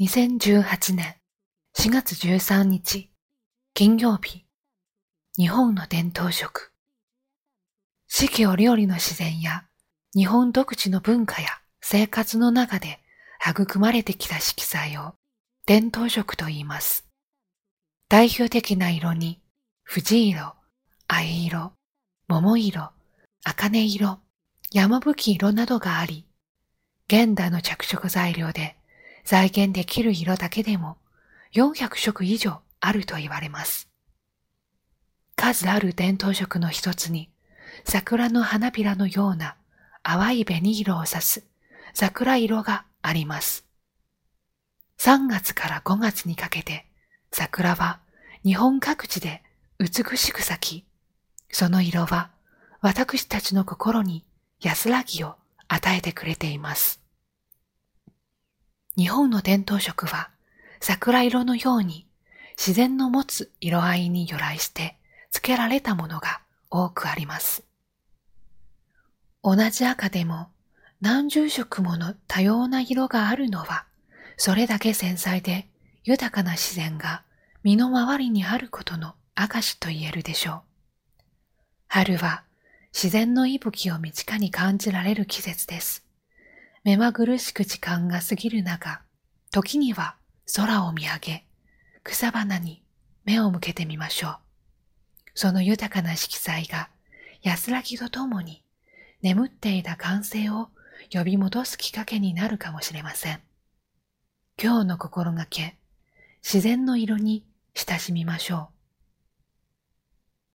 2018年4月13日金曜日日本の伝統食四季折々の自然や日本独自の文化や生活の中で育まれてきた色彩を伝統色と言います。代表的な色に藤色、藍色、桃色、茜色、山吹色などがあり、現代の着色材料で再現できる色だけでも400色以上あると言われます。数ある伝統色の一つに、桜の花びらのような淡い紅色を指す桜色があります。3月から5月にかけて桜は日本各地で美しく咲き、その色は私たちの心に安らぎを与えてくれています。日本の伝統色は桜色のように自然の持つ色合いに由来して付けられたものが多くあります。同じ赤でも何十色もの多様な色があるのは、それだけ繊細で豊かな自然が身の回りにあることの証と言えるでしょう。春は自然の息吹を身近に感じられる季節です。目まぐるしく時間が過ぎる中、時には空を見上げ、草花に目を向けてみましょう。その豊かな色彩が安らぎとともに眠っていた感性を呼び戻すきっかけになるかもしれません。今日の心がけ、自然の色に親しみましょう。